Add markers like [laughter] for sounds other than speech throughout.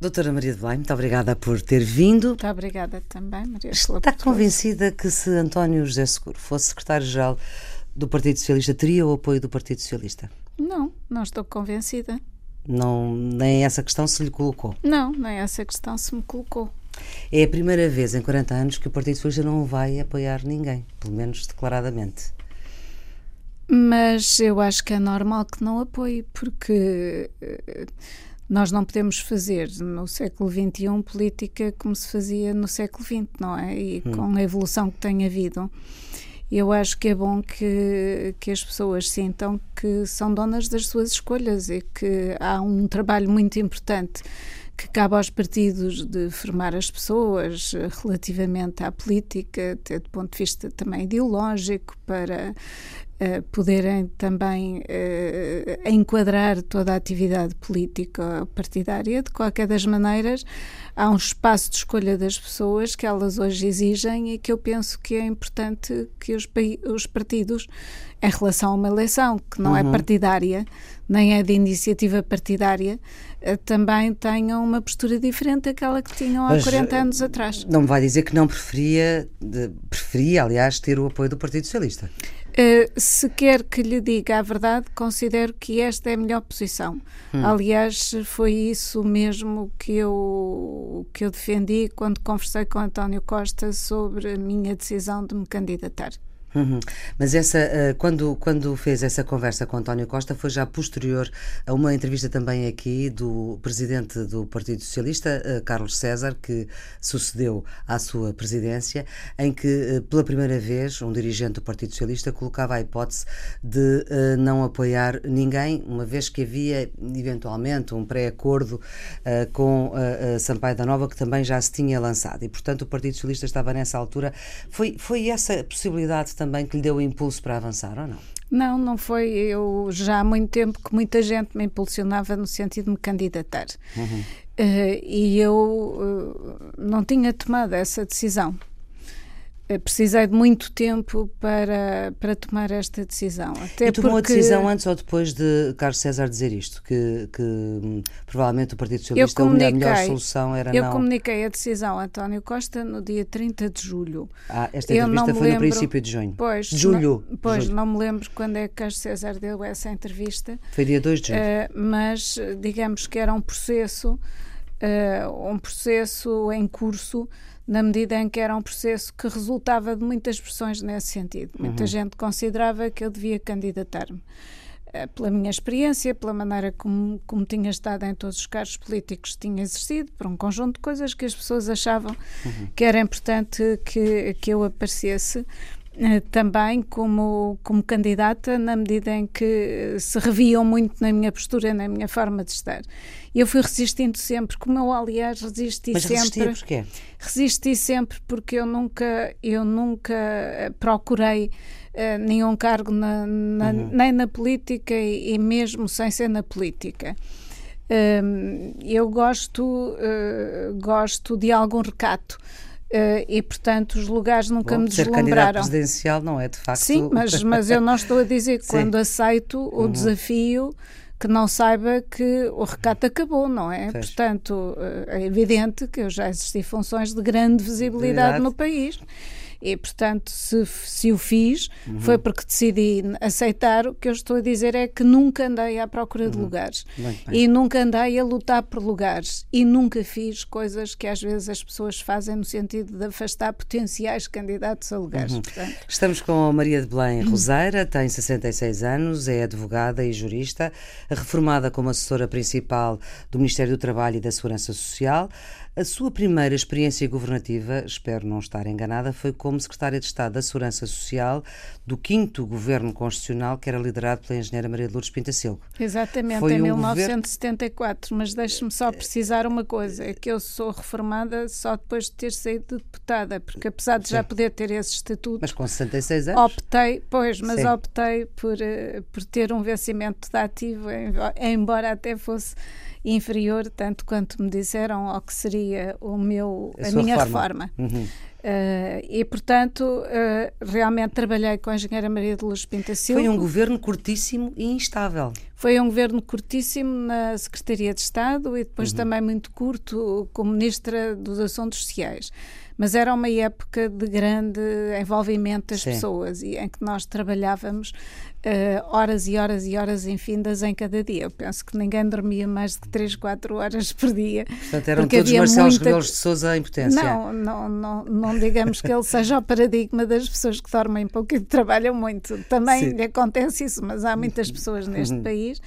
Doutora Maria de Belém, muito obrigada por ter vindo. Muito obrigada também, Maria Está convencida que se António José Seguro fosse secretário-geral do Partido Socialista, teria o apoio do Partido Socialista? Não, não estou convencida. Não, nem essa questão se lhe colocou? Não, nem essa questão se me colocou. É a primeira vez em 40 anos que o Partido Socialista não vai apoiar ninguém, pelo menos declaradamente. Mas eu acho que é normal que não apoie, porque eh, nós não podemos fazer no século XXI política como se fazia no século XX, não é? E hum. com a evolução que tem havido. Eu acho que é bom que, que as pessoas sintam que são donas das suas escolhas e que há um trabalho muito importante que cabe aos partidos de formar as pessoas relativamente à política, até do ponto de vista também ideológico, para uh, poderem também uh, enquadrar toda a atividade política partidária. De qualquer das maneiras, há um espaço de escolha das pessoas que elas hoje exigem e que eu penso que é importante que os, os partidos, em relação a uma eleição que não é uhum. é partidária, nem é de iniciativa partidária, uh, também tenham uma postura diferente daquela que tinham há Mas, 40 anos atrás. Não me vai dizer que não preferia, preferia, aliás, ter o apoio do Partido Socialista. Uh, se quer que lhe diga a verdade, considero que esta é a melhor posição. Hum. Aliás, foi isso mesmo que eu, que eu defendi quando conversei com António Costa sobre a minha decisão de me candidatar. Uhum. Mas essa, uh, quando, quando fez essa conversa com António Costa, foi já posterior a uma entrevista também aqui do presidente do Partido Socialista, uh, Carlos César, que sucedeu à sua presidência, em que uh, pela primeira vez um dirigente do Partido Socialista colocava a hipótese de não apoiar ninguém, uma vez que havia eventualmente um pré-acordo com Sampaio da Nova, que também já se tinha lançado. E, portanto, o Partido Socialista estava nessa altura. Foi, foi essa possibilidade também que lhe deu o impulso para avançar ou não? Não, não foi. Eu já há muito tempo que muita gente me impulsionava no sentido de me candidatar. Uhum. Uh, e eu uh, não tinha tomado essa decisão. Eh, precisei de muito tempo para, para tomar esta decisão. Até e tomou porque... a decisão antes ou depois de Carlos César dizer isto? Que, que hum, provavelmente o Partido Socialista, a melhor solução era eu não... Eu comuniquei a decisão a António Costa no dia 30 de julho. Ah, esta entrevista foi lembro... no princípio de junho. Pois, de julho. Não, pois, julho. não me lembro quando é que Carlos César deu essa entrevista. Foi dia 2 de julho. Uh, mas digamos que era um processo, uh, um processo em curso na medida em que era um processo que resultava de muitas pressões nesse sentido. Muita uhum. gente considerava que eu devia candidatar-me. Eh, pela minha experiência, pela maneira como, como tinha estado em todos os cargos políticos que tinha exercido, por um conjunto de coisas que as pessoas achavam uhum. que era importante que, que eu aparecesse também como, como candidata, na medida em que se reviam muito na minha postura, na minha forma de estar. Eu fui resistindo sempre, como eu, aliás, resisti Mas sempre. Mas porquê? Resisti sempre porque eu nunca, eu nunca eh, procurei uh, nenhum cargo na, na, uhum. nem na política e, e, mesmo sem ser na política. Uh, eu gosto, uh, gosto de algum recato. Uh, e portanto os lugares nunca Bom, me deslumbraram. Ser presidencial não é de facto. Sim, mas, mas eu não estou a dizer que [laughs] quando aceito o uhum. desafio que não saiba que o recato acabou, não é? Portanto, eh, é evidente que eu já exerci funções de grande visibilidade Verdade. no país e, portanto, se, se o fiz, uhum. foi porque decidi aceitar. O que eu estou a dizer é que nunca andei à procura uhum. de lugares. Bem, bem. E nunca andei a lutar por lugares. E nunca fiz coisas que às vezes as pessoas fazem no sentido de afastar potenciais candidatos a lugares. Uhum. Portanto... Estamos com a Maria de Belém Roseira, tem 66 anos, é advogada e jurista, reformada como assessora principal do Ministério do Trabalho e da Segurança Social. A sua primeira experiência governativa, espero não estar enganada, foi como secretária de Estado da Segurança Social do 5 Governo Constitucional, que era liderado pela engenheira Maria de Lourdes Pintacilgo. Exatamente, foi em um 1974. Governo... Mas deixe-me só precisar uma coisa: é que eu sou reformada só depois de ter saído de deputada, porque apesar de Sim. já poder ter esse estatuto. Mas com 66 anos? Optei, pois, mas Sim. optei por, uh, por ter um vencimento de ativo, embora até fosse inferior, tanto quanto me disseram, ao que seria o meu, a, a minha reforma. reforma. Uhum. Uh, e, portanto, uh, realmente trabalhei com a engenheira Maria de Luz Pinta Silva. Foi um governo curtíssimo e instável. Foi um governo curtíssimo na Secretaria de Estado e depois uhum. também muito curto como Ministra dos Assuntos Sociais mas era uma época de grande envolvimento das Sim. pessoas e em que nós trabalhávamos uh, horas e horas e horas infindas em cada dia. Eu penso que ninguém dormia mais de 3, 4 horas [laughs] por dia. Portanto, eram todos Marcelo muita... Rebelos de Souza em potência. Não, não, não, não digamos que ele seja o paradigma das pessoas que dormem pouco e trabalham muito. Também Sim. lhe acontece isso, mas há muitas pessoas neste uhum. país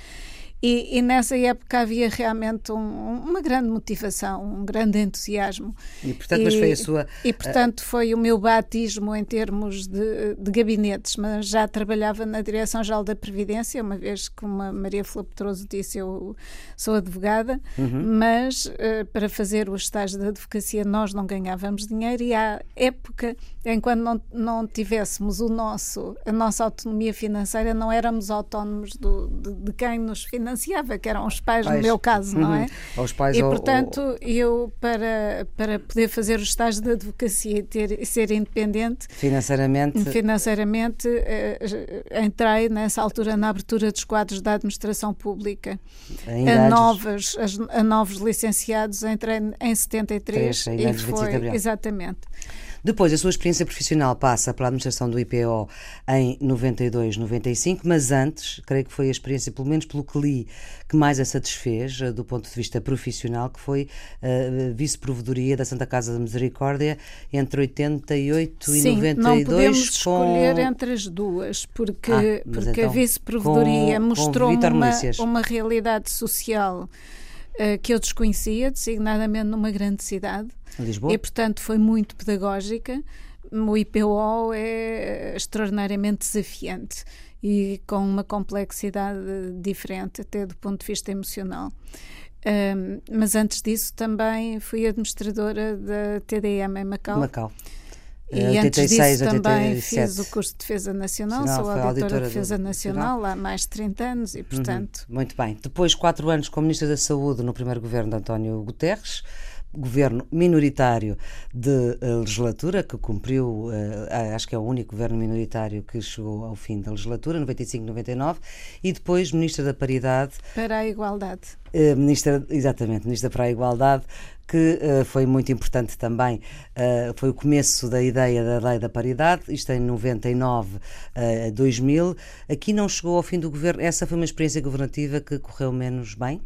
e, e, nessa época havia realmente um, uma grande motivação, um grande entusiasmo. E portanto, e, mas foi a sua. E portanto uh... foi o meu batismo em termos de, de, gabinetes, mas já trabalhava na Direção-Geral da Previdência, uma vez que uma Maria Flor Petroso disse, eu sou advogada, uhum. mas uh, para fazer o estágio de advocacia nós não ganhávamos dinheiro e há época em quando não, não tivéssemos o nosso, a nossa autonomia financeira, não éramos autónomos do, de, de quem nos financiava financiava, que eram os pais, pais. no meu caso, não é? Uhum. Os pais e, ou, portanto, ou... eu, para, para poder fazer o estágio de advocacia e ter, ser independente... Financeiramente? Financeiramente, eh, entrei nessa altura na abertura dos quadros da administração pública. A novos, a novos licenciados, entrei em 73 3, e foi... Exatamente. Depois, a sua experiência profissional passa pela administração do IPO em 92, 95, mas antes, creio que foi a experiência, pelo menos pelo que li, que mais a satisfez eh, do ponto de vista profissional, que foi a uh, vice-provedoria da Santa Casa da Misericórdia entre 88 Sim, e 92. Não podemos com... escolher entre as duas, porque, ah, porque então, a vice-provedoria mostrou uma, uma realidade social uh, que eu desconhecia, designadamente numa grande cidade. Lisboa? E, portanto, foi muito pedagógica. O IPO é extraordinariamente desafiante e com uma complexidade diferente, até do ponto de vista emocional. Um, mas antes disso também fui administradora da TDM em Macau. Macau. E 86, antes disso 87. também fiz o curso de Defesa Nacional, sou auditora, auditora de Defesa Nacional, Nacional há mais de 30 anos e, uhum. portanto... Uhum. Muito bem. Depois, quatro anos como Ministra da Saúde no primeiro governo de António Guterres, governo minoritário de uh, legislatura, que cumpriu, uh, acho que é o único governo minoritário que chegou ao fim da legislatura, 95-99, e depois Ministra da Paridade. Para a Igualdade. Uh, ministra, exatamente, Ministra para a Igualdade, que uh, foi muito importante também. Uh, foi o começo da ideia da Lei da Paridade, isto em 99 a uh, 2000. Aqui não chegou ao fim do governo. Essa foi uma experiência governativa que correu menos bem?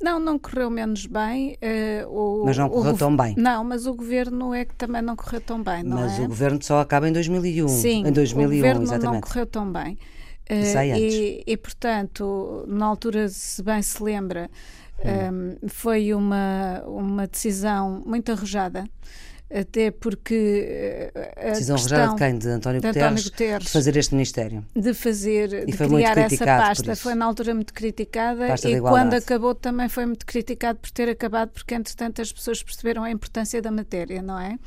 Não, não correu menos bem. Uh, o, mas não correu tão bem. Não, mas o governo é que também não correu tão bem, não mas é? o governo só acaba em 2001. Sim, em 2001, o governo exatamente. não correu tão bem. Uh, e, e, portanto, na altura, se bem se lembra, um, ehm, foi uma, uma decisão muito arrojada até porque eh, a decisão arranjada de quem? De António, de Guterres, António Guterres? De fazer este ministério? De fazer, e de criar essa pasta. foi na altura muito criticada pasta e quando acabou também foi muito criticado por ter acabado porque entretanto as pessoas perceberam a importância da matéria, não é?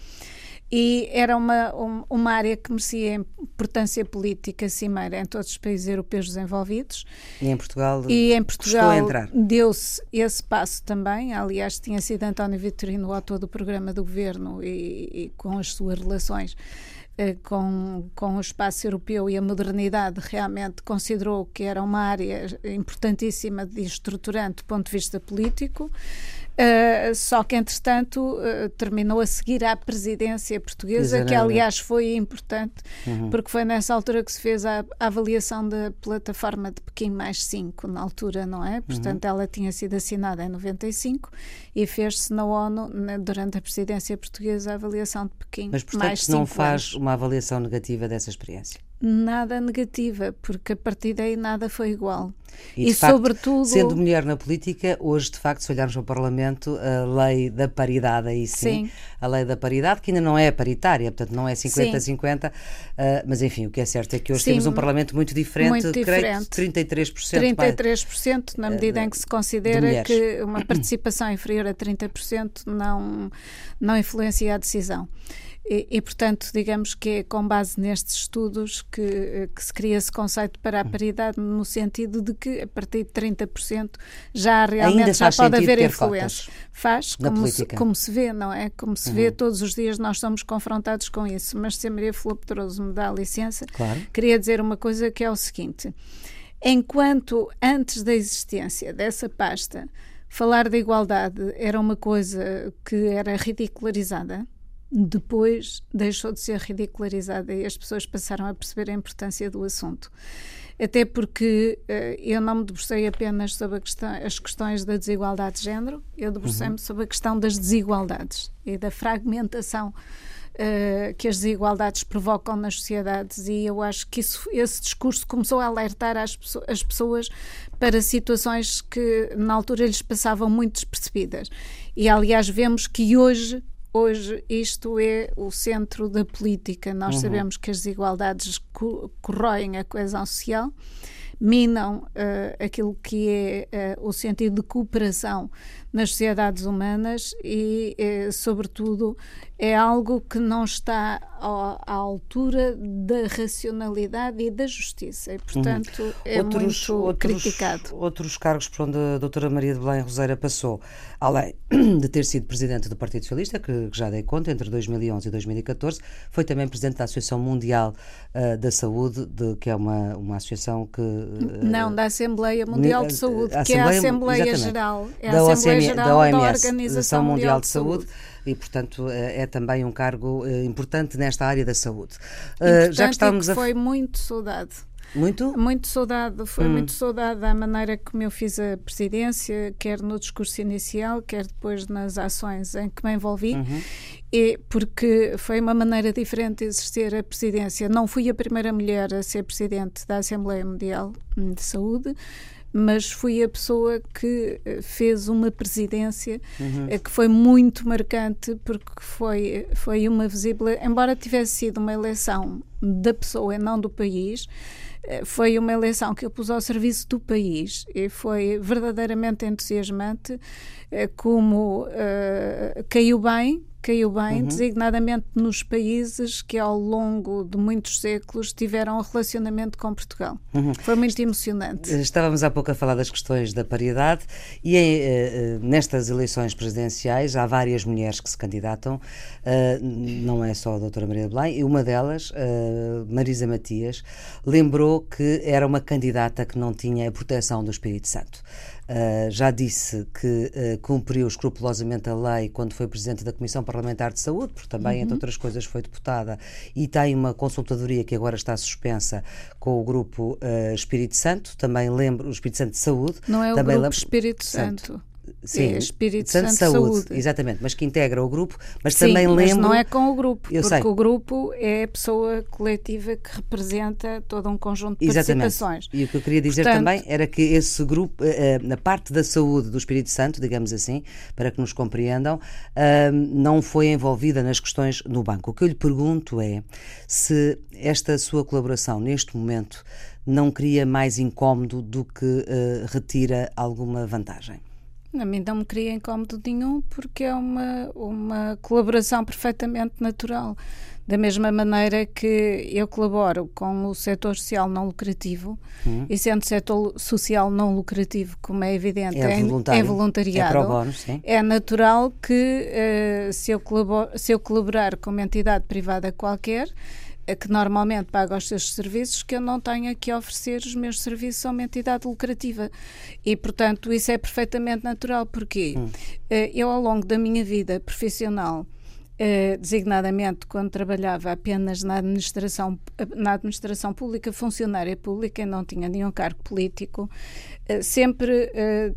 E era uma, uma área que merecia importância política cimeira em todos os países europeus desenvolvidos. E em Portugal, e em Portugal deu-se esse passo também. Aliás, tinha sido António Vitorino o autor do programa do governo e, e com as suas relações eh, com, com o espaço europeu e a modernidade realmente considerou que era uma área importantíssima de estruturante do ponto de vista político Uh, só que, entretanto, uh, terminou a seguir à presidência portuguesa, que aliás foi importante, uhum. porque foi nessa altura que se fez a, a, avaliação da plataforma de Pequim mais 5, na altura, não é? Portanto, uhum. ela tinha sido assinada em 95 e fez-se na ONU, na, durante a presidência portuguesa, a avaliação de Pequim Mas, portanto, mais não faz anos. uma avaliação negativa dessa experiência? Nada negativa, porque a partir daí nada foi igual. E, e facto, sobretudo. Sendo mulher na política, hoje, de facto, se olharmos para o Parlamento, a lei da paridade, aí sim, sim. a lei da paridade, que ainda não é paritária, portanto não é 50-50, uh, mas enfim, o que é certo é que hoje sim, temos um Parlamento muito diferente, muito diferente. creio 33%. 33%, na medida uh, em que se considera que uma participação inferior a 30% não, não influencia a decisão. E, e, portanto, digamos que é com base nestes estudos que, que se cria esse conceito para a hum. paridade, no sentido de que a partir de 30% já realmente já pode haver influência. Faz, como se, como se vê, não é? Como se uhum. vê todos os dias nós somos confrontados com isso. Mas se a Maria Filipe Pedroso me dá licença, claro. queria dizer uma coisa que é o seguinte. Enquanto antes da existência dessa pasta, falar de igualdade era uma coisa que era ridicularizada, depois deixou de ser ridicularizada e as pessoas passaram a perceber a importância do assunto. Até porque uh, eu não me debrucei apenas sobre questão, as questões da desigualdade de género, eu debrucei-me uhum. sobre a questão das desigualdades e da fragmentação uh, que as desigualdades provocam nas sociedades e eu acho que isso, esse discurso começou a alertar as, as pessoas para situações que na altura lhes passavam muito despercebidas. E aliás vemos que hoje hoje isto é o centro da política. Nós uhum. sabemos que as desigualdades corroem a coesão social minam uh, aquilo que é uh, o sentido de cooperação nas sociedades humanas e, uh, sobretudo, é algo que não está à altura da racionalidade e da justiça e, portanto, uhum. é outros, muito outros, criticado. Outros cargos por onde a doutora Maria de Belém Roseira passou, além de ter sido presidente do Partido Socialista, que, que já dei conta, entre 2011 e 2014, foi também presidente da Associação Mundial uh, da Saúde, de, que é uma, uma associação que... Uh, não, da Assembleia Mundial de Saúde, que é a Assembleia Geral. É a Assembleia Da, OMS, da Organização Mundial, de Saúde. Saúde e, portanto, é, é também um cargo eh, importante nesta área da saúde. Uh, já que estamos a... foi muito saudade. Muito? Muito saudade, foi hum. muito saudade a maneira como eu fiz a presidência, quer no discurso inicial, quer depois nas ações em que me envolvi, uhum. e porque foi uma maneira diferente de exercer a presidência. Não fui a primeira mulher a ser presidente da Assembleia Mundial de Saúde, mas fui a pessoa que eh, fez uma presidência uhum. Eh, que foi muito marcante porque foi, foi uma visível, embora tivesse sido uma eleição da pessoa e não do país, eh, foi uma eleição que eu pus ao serviço do país e foi verdadeiramente entusiasmante como uh, caiu bem caiu bem, uhum. designadamente nos países que ao longo de muitos séculos tiveram um relacionamento com Portugal. Uhum. Foi muito emocionante. Estávamos há pouco a falar das questões da paridade e uh, nestas eleições presidenciais há várias mulheres que se candidatam, uh, não é só a doutora Maria de Belém, e uma delas, Marisa Matias, lembrou que era uma candidata que não tinha a proteção do Espírito Santo. Uh, já disse que uh, cumpriu escrupulosamente a lei quando foi Presidente da Comissão Parlamentar de Saúde, porque também, uhum. entre outras coisas, foi deputada e tem uma consultadoria que agora está suspensa com o Grupo uh, Espírito Santo, também lembro, o Espírito Santo de Saúde. Não é o Grupo Espírito Santo. Santo. Sim, é Espírito Santo, Santo Saúde, Saúde, Exatamente, mas que integra o grupo, mas Sim, também lembro. Mas não é com o grupo, eu porque sei. o grupo é a pessoa coletiva que representa todo um conjunto de exatamente. participações. E o que eu queria dizer Portanto, também era que esse grupo, eh, eh, na parte da saúde do Espírito Santo, digamos assim, para que nos compreendam, eh, não foi envolvida nas questões no banco. O que eu lhe pergunto é se esta sua colaboração neste momento não cria mais incómodo do que retira alguma vantagem. A mim não me cria incómodo nenhum porque é uma, uma colaboração perfeitamente natural. Da mesma maneira que eu colaboro com o setor social não lucrativo, uhum. e sendo setor social não lucrativo, como é evidente, é, é voluntariado, é, é natural que uh, se, eu se eu colaborar com uma entidade privada qualquer, que normalmente paga os seus serviços, que eu não tenha que oferecer os meus serviços a uma entidade lucrativa. E, portanto, isso é perfeitamente natural, porque hum. Eh, eu, ao longo da minha vida profissional, Uh, designadamente quando trabalhava apenas na administração, na administração pública, funcionária pública, e não tinha nenhum cargo político, uh, sempre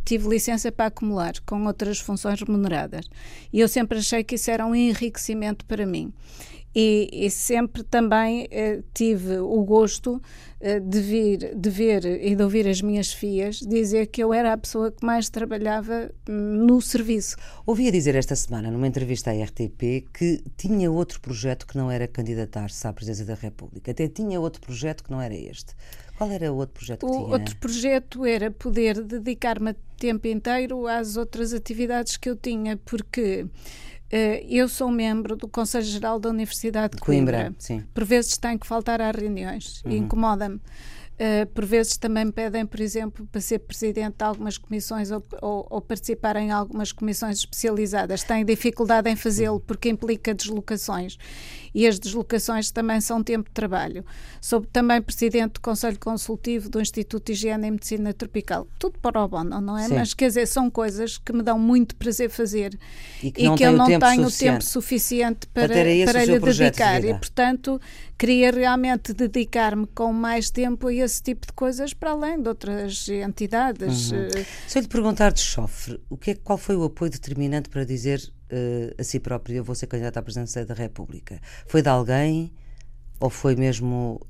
tive licença para acumular com outras funções remuneradas. E eu sempre achei que isso era um enriquecimento para mim. E, e, sempre também eh, tive o gosto eh, de, vir, de ver e de ouvir as minhas filhas dizer que eu era a pessoa que mais trabalhava hum, no serviço. Ouvia dizer esta semana, numa entrevista à RTP, que tinha outro projeto que não era candidatar-se à presidência da República. Até tinha outro projeto que não era este. Qual era o outro projeto que o tinha? outro projeto era poder dedicar-me tempo inteiro às outras atividades que eu tinha, porque eu sou membro do Conselho Geral da Universidade de Coimbra. Coimbra sim. Por vezes tenho que faltar às reuniões uhum. incomoda-me. Uh, por vezes também me pedem, por exemplo, para ser presidente de algumas comissões ou, ou, ou participar em algumas comissões especializadas. Tenho dificuldade em fazê-lo porque implica deslocações e as deslocações também são tempo de trabalho. Sou também presidente do Conselho Consultivo do Instituto de Higiene e Medicina Tropical. Tudo para o bom, não é? Sim. Mas quer dizer, são coisas que me dão muito prazer fazer e que, e que eu não tenho tempo suficiente para, para, para lhe dedicar. De e, portanto, queria realmente dedicar-me com mais tempo a esse tipo de coisas para além de outras entidades. Uhum. Se eu lhe perguntar de chofre, o que é, qual foi o apoio determinante para dizer uh, a si próprio, eu vou ser candidata à presidência da República? Foi de alguém ou foi mesmo.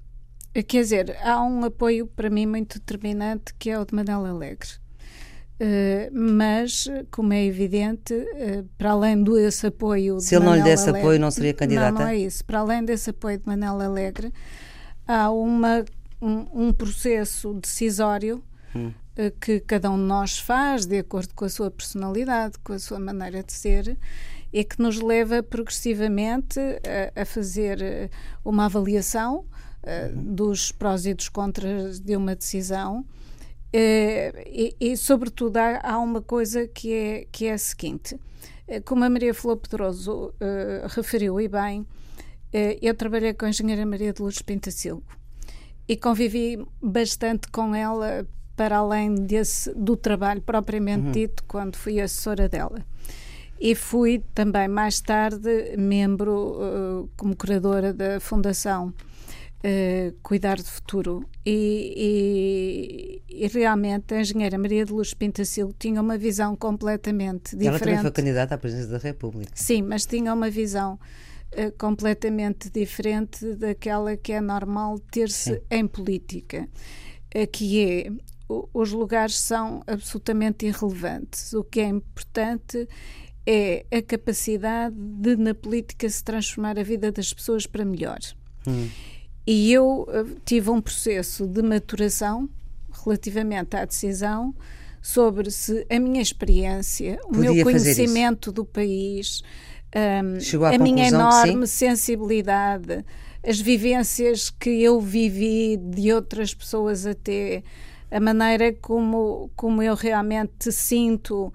Quer dizer, há um apoio para mim muito determinante que é o de Manela Alegre. Uh, mas, como é evidente, uh, para além desse apoio. Se ele não lhe desse Alegre, apoio, não seria candidata? Não, não é isso. Para além desse apoio de Manela Alegre, há uma, um, um processo decisório hum. Eh, que cada um de nós faz de acordo com a sua personalidade, com a sua maneira de ser e que nos leva progressivamente a, a fazer eh, uma avaliação uh, dos prós e dos contras de uma decisão. Uh, e, e, sobretudo, há, há, uma coisa que é, que é a seguinte: como a Maria Flor Pedroso uh, referiu e bem, eu trabalhei com a engenheira Maria de Lourdes Pintacilgo e convivi bastante com ela para além desse, do trabalho propriamente uhum. dito, quando fui assessora dela. E fui também mais tarde membro, uh, como curadora da Fundação uh, Cuidar do Futuro. E, e, e, realmente a engenheira Maria de Luz Pintacil tinha uma visão completamente diferente. Ela também foi candidata à presidência da República. Sim, mas tinha uma visão uh, completamente diferente daquela que é normal ter-se em política, que é os lugares são absolutamente irrelevantes. O que é importante é a capacidade de, na política, se transformar a vida das pessoas para melhor. Hum. E eu uh, tive um processo de maturação relativamente à decisão sobre se a minha experiência, Podia o meu conhecimento do país, um, a, a minha enorme sensibilidade, as vivências que eu vivi de outras pessoas até a maneira como, como eu realmente sinto uh,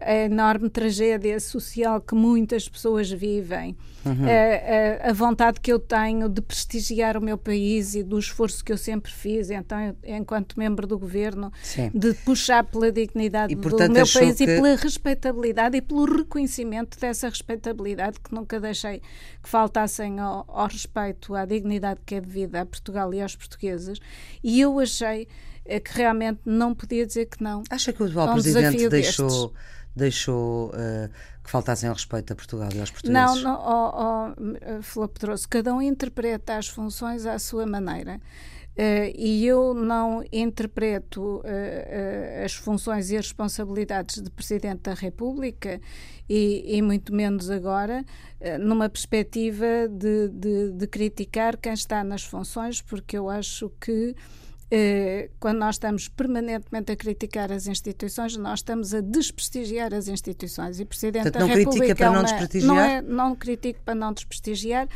a enorme tragédia social que muitas pessoas vivem, uhum. uh, uh, a vontade que eu tenho de prestigiar o meu país e do esforço que eu sempre fiz, então, eu, enquanto membro do governo, Sim. de puxar pela dignidade e, portanto, do meu país que... e pela respeitabilidade e pelo reconhecimento dessa respeitabilidade que nunca deixei que faltassem ao, ao respeito à dignidade que é devida a Portugal e aos portugueses. E eu achei é que realmente não podia dizer que não. Acha que o atual um presidente deixou, deixou uh, que faltassem ao respeito a Portugal e aos portugueses? Não, não oh, oh, Pedroso, cada um interpreta as funções à sua maneira. Uh, e eu não interpreto uh, uh, as funções e as responsabilidades de Presidente da República, e, e muito menos agora, numa perspectiva de, de, de criticar quem está nas funções, porque eu acho que quando nós estamos permanentemente a criticar as instituições, nós estamos a desprestigiar as instituições. E Presidente Portanto, da República para é não desprestigiar? Não, é, não critico para não desprestigiar.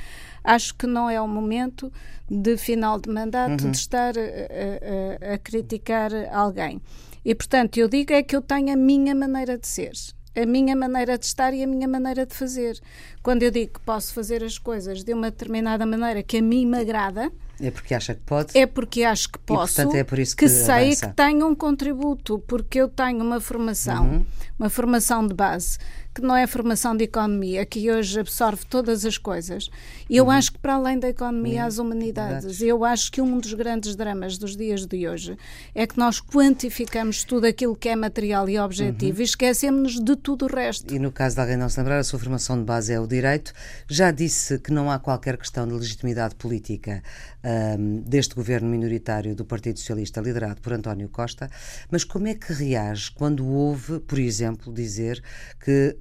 Acho que não é o momento de final de mandato uhum. de estar a, a, a criticar alguém. E, portanto, eu digo é que eu tenho a minha maneira de ser a minha maneira de estar e a minha maneira de fazer. Quando eu digo que posso fazer as coisas de uma determinada maneira que a mim me agrada, é porque acha que pode? É porque acho que posso. E, portanto, é por isso que, que sei avança. que tenho um contributo, porque eu tenho uma formação, uhum. uma formação de base que não é a formação de economia, que hoje absorve todas as coisas. E eu uhum. acho que, para além da economia, uhum. as humanidades. Eu acho que um dos grandes dramas dos dias de hoje é que nós quantificamos tudo aquilo que é material e objetivo uhum. e esquecemos-nos de tudo o resto. E no caso de alguém não se lembrar, a sua formação de base é o direito. Já disse que não há qualquer questão de legitimidade política um, deste governo minoritário do Partido Socialista, liderado por António Costa, mas como é que reage quando ouve, por exemplo, dizer que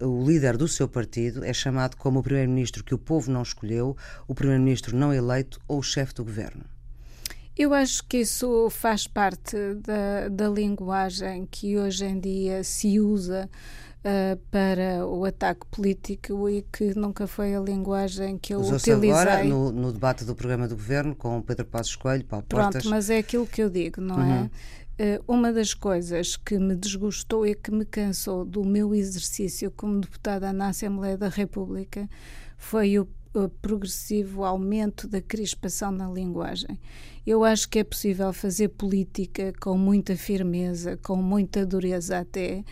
uh, o líder do seu partido é chamado como o primeiro-ministro que o povo não escolheu, o primeiro-ministro não eleito ou o chefe do governo? Eu acho que isso faz parte da, da linguagem que hoje em dia se usa uh, para o ataque político e que nunca foi a linguagem que eu utilizei. agora no, no, debate do programa do governo com Pedro Passos Coelho, Paulo Pronto, Portas. mas é aquilo que eu digo, não é? uhum. é? Uh, uma das coisas que me desgostou e que me cansou do meu exercício como deputada na Assembleia da República foi o progressivo aumento da crispação na linguagem. Eu acho que é possível fazer política com muita firmeza, com muita dureza até,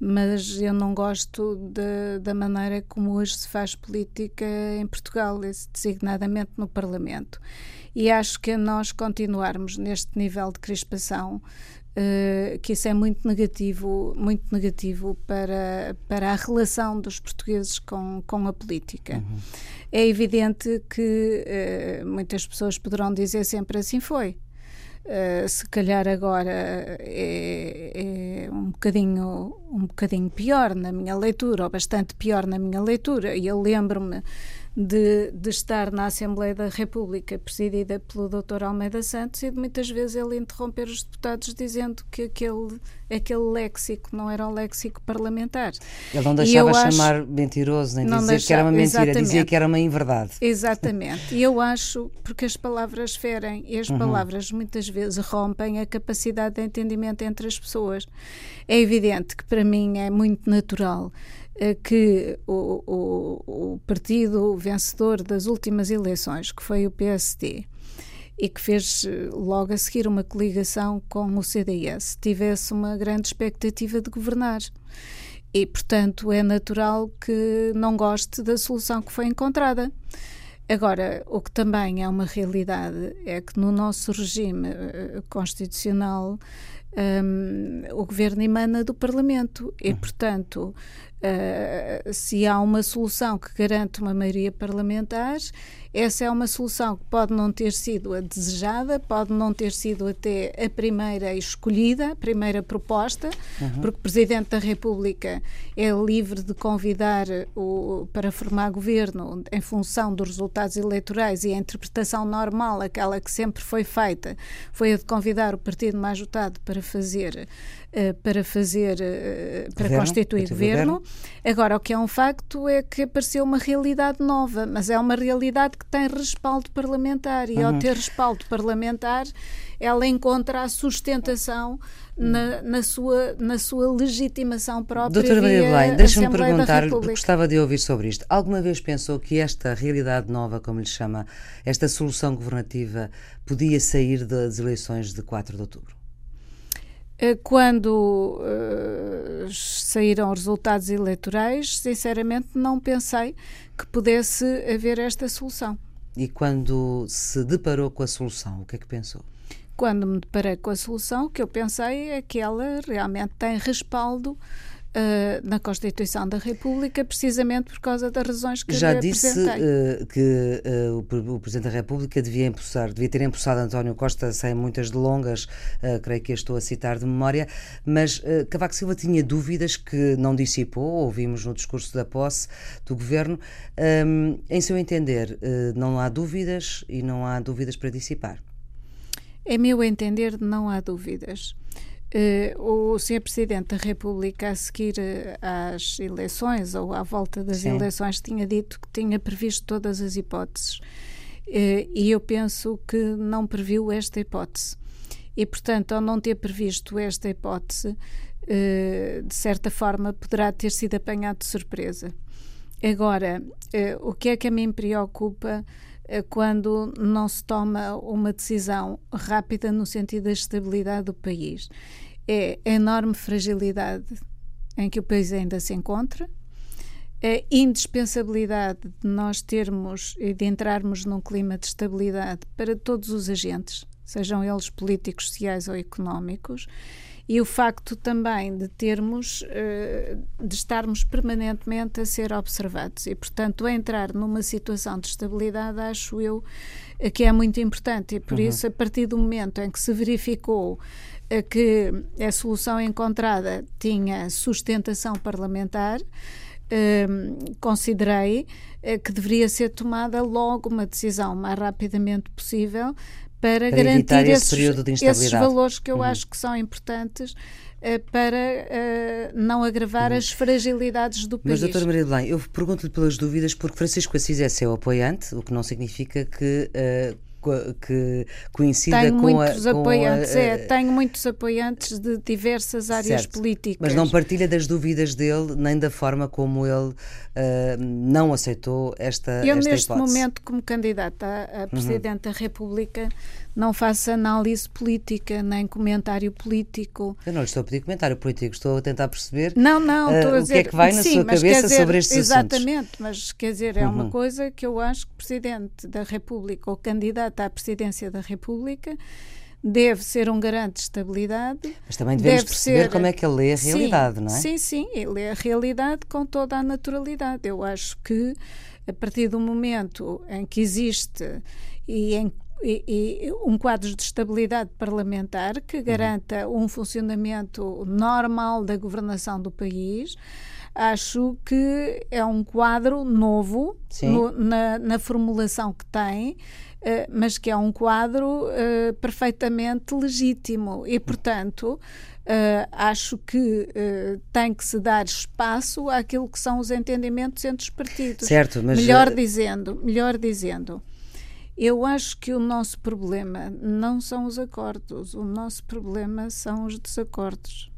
mas eu não gosto de, da maneira como hoje se faz política em Portugal, designadamente no Parlamento. E acho que nós continuarmos neste nível de crispação, Uh, que isso é muito negativo, muito negativo para, para a relação dos portugueses com, com a política. Uhum. É evidente que uh, muitas pessoas poderão dizer sempre assim foi. Uh, se calhar agora é, é, um bocadinho um bocadinho pior na minha leitura ou bastante pior na minha leitura e eu lembro-me de, de, estar na Assembleia da República presidida pelo Dr. Almeida Santos e de muitas vezes ele interromper os deputados dizendo que aquele, aquele léxico não era um léxico parlamentar. Ele não deixava chamar acho, mentiroso nem dizer deixava, que era uma mentira, dizia que era uma inverdade. Exatamente. E eu acho, porque as palavras ferem e as uhum. palavras muitas vezes rompem a capacidade de entendimento entre as pessoas. É evidente que para mim é muito natural que o, o, o, partido vencedor das últimas eleições, que foi o PSD, e que fez eh, logo a seguir uma coligação com o CDS, tivesse uma grande expectativa de governar. E, portanto, é natural que não goste da solução que foi encontrada. Agora, o que também é uma realidade é que no nosso regime eh, constitucional um, o governo emana do Parlamento e, uhum. portanto, uh, se há uma solução que garante uma maioria parlamentar, essa é uma solução que pode não ter sido a desejada, pode não ter sido até a primeira escolhida, a primeira proposta, uhum. porque o Presidente da República é livre de convidar o, para formar governo em função dos resultados eleitorais e a interpretação normal, aquela que sempre foi feita, foi a de convidar o partido mais votado para fazer uh, para fazer, uh, para governo, constituir governo. governo. Agora, o que é um facto é que apareceu uma realidade nova, mas é uma realidade que tem respaldo parlamentar e uhum. ao ter respaldo parlamentar, ela encontra a sustentação na, na, sua, na sua legitimação própria. Doutora Maria Belém, deixa-me perguntar, gostava de ouvir sobre isto. Alguma vez pensou que esta realidade nova, como lhe chama, esta solução governativa, podia sair das eleições de 4 de outubro? Eh, quando uh, saíram os resultados eleitorais, sinceramente não pensei que pudesse haver esta solução. E quando se deparou com a solução, o que é que pensou? Quando me deparei com a solução, o que eu pensei é que ela realmente tem respaldo uh, na Constituição da República, precisamente por causa das razões que Já disse uh, que uh, o, Presidente da República devia impulsar, devia ter impulsado António Costa sem muitas delongas, creio que estou a citar de memória, mas Cavaco Silva tinha dúvidas que não dissipou, ouvimos no discurso da posse do Governo. Um, em seu entender, não há dúvidas e não há dúvidas para dissipar? Em meu entender, não há dúvidas. Uh, o Sr. Presidente da República, a seguir uh, às eleições ou à volta das Sim. eleições, tinha dito que tinha previsto todas as hipóteses. Uh, e eu penso que não previu esta hipótese. E, portanto, ao não ter previsto esta hipótese, de certa forma, poderá ter sido apanhado de surpresa. Agora, o que é que a mim preocupa quando não se toma uma decisão rápida no sentido da estabilidade do país. É a enorme fragilidade em que o país ainda se encontra, a indispensabilidade de nós termos e de entrarmos num clima de estabilidade para todos os agentes, sejam eles políticos, sociais ou económicos, e o facto também de termos, eh, de estarmos permanentemente a ser observados. E, portanto, entrar numa situação de estabilidade, acho eu eh, que é muito importante. E por uhum. isso, a partir do momento em que se verificou eh, que a solução encontrada tinha sustentação parlamentar, considerei que deveria ser tomada logo uma decisão o mais rapidamente possível para, para garantir esses, esses, valores que eu uhum. acho que são importantes para não agravar uhum. as fragilidades do país. Mas, doutora Maria de Belém, eu pergunto-lhe pelas dúvidas porque Francisco Assis é seu apoiante, o que não significa que que coincida tenho com muitos a, apoiantes, a, a, é, tenho muitos apoiantes de diversas áreas certo, políticas. Mas não partilha das dúvidas dele, nem da forma como ele uh, não aceitou esta, Eu, esta neste hipótese. momento, como candidata a, a Presidente uhum. da República, não faço análise política, nem comentário político. Eu não estou a pedir comentário político, estou a tentar perceber não, não, uh, a o que é que vai na sim, sua cabeça dizer, sobre estes exatamente, assuntos. Exatamente, mas quer dizer, é uhum. uma coisa que eu acho que Presidente da República ou candidata à Presidência da República deve ser um garante de estabilidade. Mas também devemos perceber ser... como é que ele lê a realidade, sim, não é? Sim, sim, ele lê a realidade com toda a naturalidade. Eu acho que a partir do momento em que existe e em e, e, um quadro de estabilidade parlamentar que garanta um funcionamento normal da governação do país. Acho que é um quadro novo no, na, na, formulação que tem, uh, mas que é um quadro uh, perfeitamente legítimo e, portanto, Uh, acho que tem que se dar espaço àquilo que são os entendimentos entre os partidos. Certo, mas melhor dizendo, melhor dizendo, eu acho que o nosso problema não são os acordos, o nosso problema são os desacordos.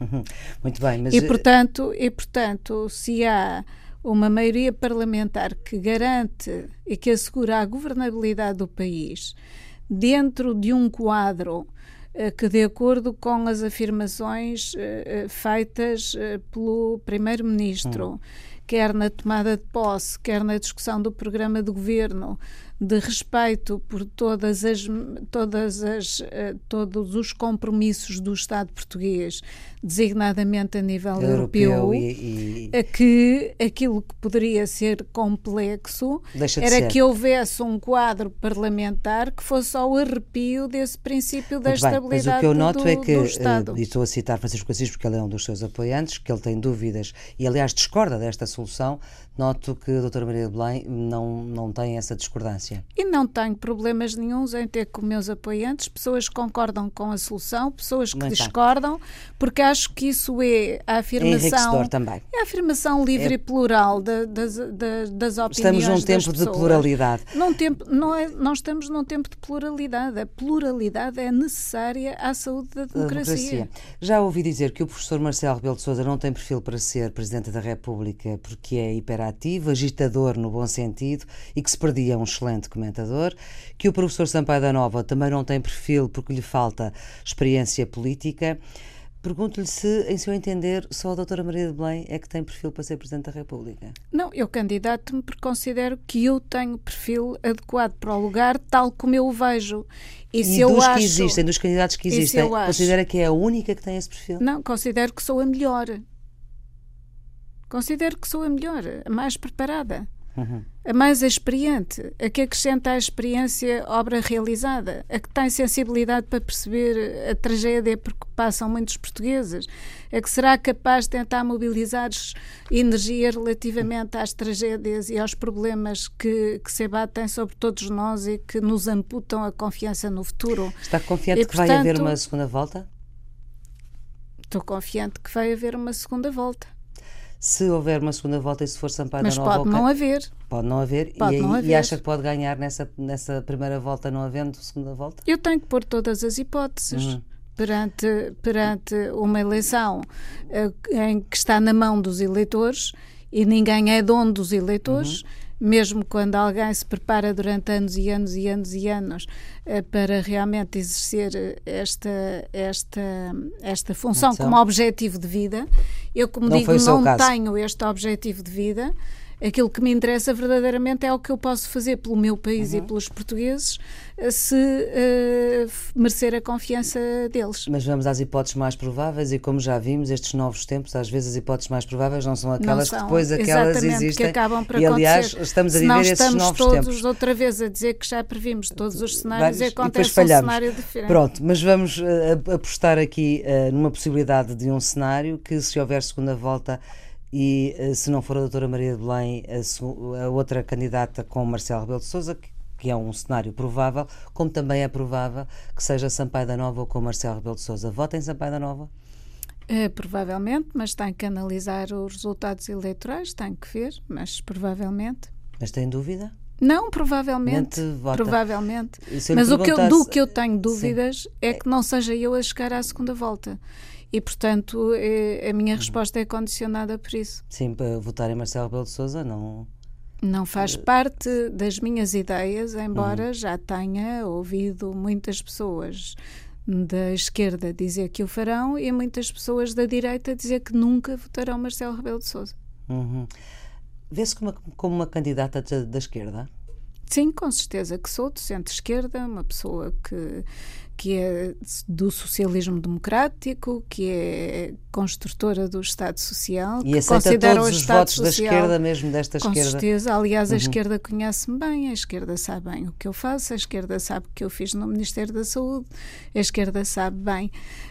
[laughs] Muito bem, mas... E portanto, e portanto, se há uma maioria parlamentar que garante e que assegura a governabilidade do país dentro de um quadro eh, que, de acordo com as afirmações eh, feitas eh, pelo Primeiro-Ministro, hum. Quer na tomada de posse, quer na discussão do programa de governo, de respeito por todas as, todas as, todos os compromissos do Estado português, designadamente a nível europeu, europeu e, e... que aquilo que poderia ser complexo de era ser. que houvesse um quadro parlamentar que fosse ao arrepio desse princípio da Muito bem, estabilidade mas o que eu noto do, é que, Estado. e estou a citar Francisco Assis porque ele é um dos seus apoiantes, que ele tem dúvidas e aliás discorda desta solução, noto que a doutora Maria de Belém não, não tem essa discordância. E não tenho problemas nenhums em ter com meus apoiantes pessoas que concordam com a solução, pessoas que discordam, bem. porque acho que isso é a afirmação. É também. É a afirmação livre é, e plural de, das, das, das opiniões. Estamos num tempo de pluralidade. Num tempo, não, é, não estamos num tempo de pluralidade. A pluralidade é necessária à saúde da democracia. democracia. Já ouvi dizer que o professor Marcelo Rebelo de Sousa não tem perfil para ser Presidente da República porque é hiperativo, agitador no bom sentido e que se perdia um excelente comentador, que o professor Sampaio da Nova também não tem perfil porque lhe falta experiência política. Pergunto-lhe se, em seu entender, só a doutora Maria de Belém é que tem perfil para ser Presidente da República. Não, eu candidato-me porque considero que eu tenho perfil adequado para o lugar, tal como eu o vejo. E, e se dos eu que acho, existem, dos candidatos que existem, considera que é a única que tem esse perfil? Não, considero que sou a melhor. Considero que sou a melhor, a mais preparada. Uhum. A mais experiente, a que acrescenta à experiência obra realizada, a que tem sensibilidade para perceber a tragédia por que passam muitos portugueses, a que será capaz de tentar mobilizar energia relativamente às tragédias e aos problemas que, que se abatem sobre todos nós e que nos amputam a confiança no futuro. Está confiante e, que portanto, vai haver uma segunda volta? Estou confiante que vai haver uma segunda volta se houver uma segunda volta e se for Sampaio Mas da Nova... pode não haver. Pode não haver. Pode e, não haver. e acha que pode ganhar nessa, nessa primeira volta não havendo segunda volta? Eu tenho que pôr todas as hipóteses. Uhum. Perante, perante uma eleição uh, em que está na mão dos eleitores e ninguém é dono dos eleitores, uhum mesmo quando alguém se prepara durante anos e anos e anos e anos uh, para realmente exercer esta, esta, esta função como objetivo de vida, eu, como não digo, não tenho este objetivo de vida aquilo que me interessa verdadeiramente é o que eu posso fazer pelo meu país uhum. e pelos portugueses eh, se uh, merecer a confiança deles. Mas vamos às hipóteses mais prováveis e como já vimos, estes novos tempos, às vezes as hipóteses mais prováveis não são aquelas não são, que depois aquelas existem. Que acabam por e aliás, acontecer. estamos a viver esses novos tempos. estamos todos outra vez a dizer que já previmos todos os cenários Vários, e acontece um cenário diferente. Pronto, mas vamos uh, apostar aqui uh, numa possibilidade de um cenário que se houver segunda volta e se não for a doutora Maria de Belém, a, a outra candidata com Marcelo Rebelo de Sousa, que, que é um cenário provável, como também é provável que seja Sampaio da Nova ou com Marcelo Rebelo de Sousa. Vota em Sampaio da Nova? É, provavelmente, mas tem que analisar os resultados eleitorais, tem que ver, mas provavelmente. Mas tem dúvida? Não, provavelmente. Provavelmente. Mas o que eu, do que eu tenho dúvidas sim. é que não seja eu a chegar à segunda volta. E, portanto, é, a minha resposta é condicionada por isso. Sim, para votar em Marcelo Rebelo de Sousa não... Não faz parte das minhas ideias, embora uhum. já tenha ouvido muitas pessoas da esquerda dizer que o farão e muitas pessoas da direita dizer que nunca votarão Marcelo Rebelo de Sousa. Uhum. Vê-se como, como uma candidata da esquerda? Sim, com certeza que sou de centro-esquerda, uma pessoa que que é do socialismo democrático, que é construtora do Estado Social, e que considera todos o Estado votos social, da esquerda mesmo desta com esquerda. Com certeza, aliás, a uhum. esquerda conhece-me bem, a esquerda sabe bem o que eu faço, a esquerda sabe o que eu fiz no Ministério da Saúde, a esquerda sabe bem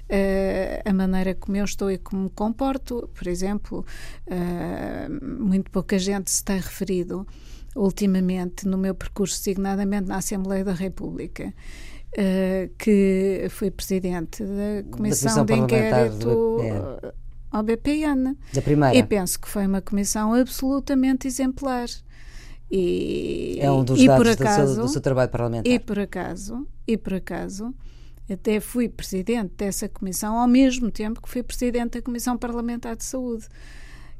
uh, a maneira como eu estou e como me comporto. Por exemplo, uh, muito pouca gente se tem referido ultimamente no meu percurso, designadamente na Assembleia da República. Uh, que foi presidente da Comissão, de Inquérito é. ao BPN. Da primeira. E penso que foi uma comissão absolutamente exemplar. E, é um dos e dados acaso, do, seu, do seu trabalho parlamentar. E por acaso, e por acaso, até fui presidente dessa comissão ao mesmo tempo que fui presidente da Comissão Parlamentar de Saúde.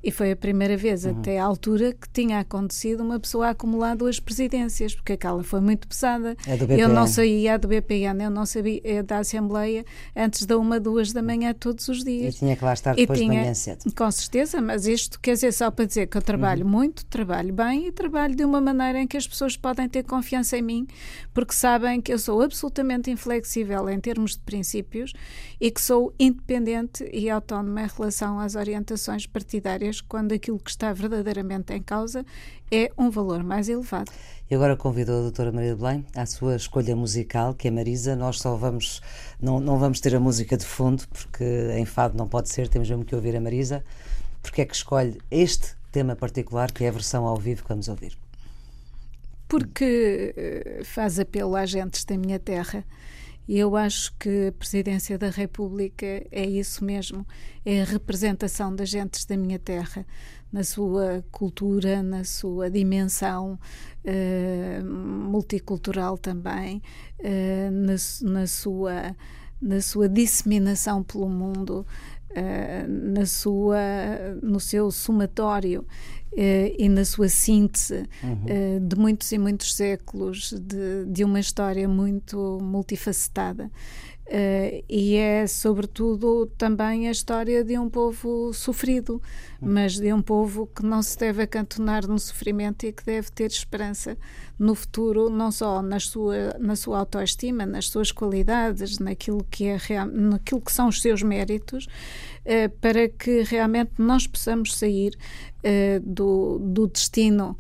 E foi a primeira vez, uhum. até à altura, que tinha acontecido uma pessoa acumular duas presidências, porque aquela foi muito pesada. É do BPN. Eu não saía do BPN, eu não sabia é da Assembleia antes da uma, duas da manhã todos os dias. E tinha que lá estar depois tinha, de manhã cedo. Com certeza, mas isto quer dizer só para dizer que eu trabalho uhum. muito, trabalho bem e trabalho de uma maneira em que as pessoas podem ter confiança em mim, porque sabem que eu sou absolutamente inflexível em termos de princípios e que sou independente e autónoma em relação às orientações partidárias quando aquilo que está verdadeiramente em causa é um valor mais elevado. E agora convido a doutora Maria de Belém à sua escolha musical, que é Marisa. Nós só vamos, não, não vamos ter a música de fundo, porque em fado não pode ser, temos mesmo que ouvir a Marisa. Porque é que escolhe este tema particular, que é a versão ao vivo que vamos ouvir? Porque eh, faz apelo às gentes da minha terra e eu acho que a Presidência da República é isso mesmo, é a representação das gentes da minha terra, na sua cultura, na sua dimensão uh, multicultural também, uh, na, na, sua, na sua disseminação pelo mundo, uh, na sua, no seu somatório e na sua síntese uhum. uh, de muitos e muitos séculos de, de uma história muito multifacetada. Uh, e é, sobretudo, também a história de um povo sofrido, mas de um povo que não se deve acantonar no sofrimento e que deve ter esperança no futuro, não só na sua, na sua autoestima, nas suas qualidades, naquilo que, é, naquilo que são os seus méritos, para que realmente nós possamos sair uh, do, do destino.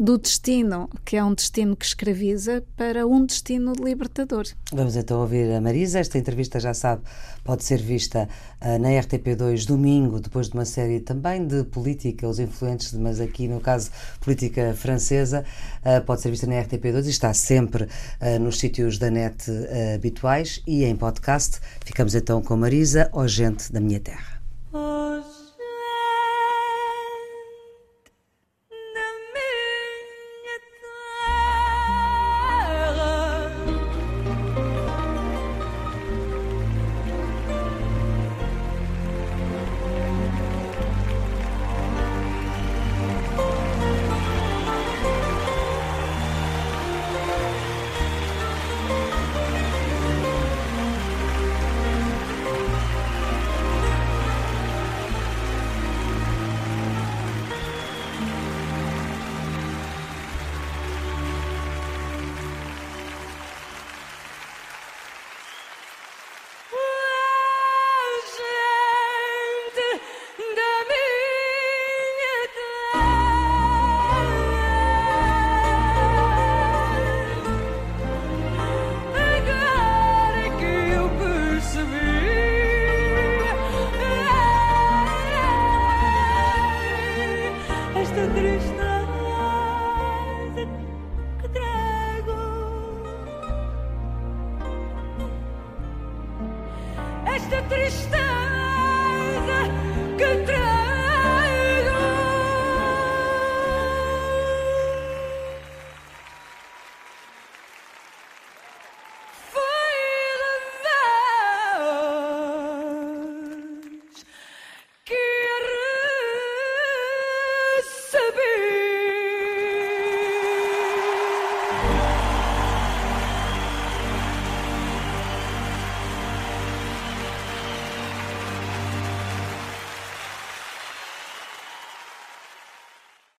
Do destino, que é um destino que escraviza, para um destino libertador. Vamos então ouvir a Marisa. Esta entrevista, já sabe, pode ser vista uh, na RTP2 domingo, depois de uma série também de política, os influentes, mas aqui no caso política francesa, uh, pode ser vista na RTP2 e está sempre uh, nos sítios da net habituais e em podcast. Ficamos então com Marisa, ó gente da minha terra.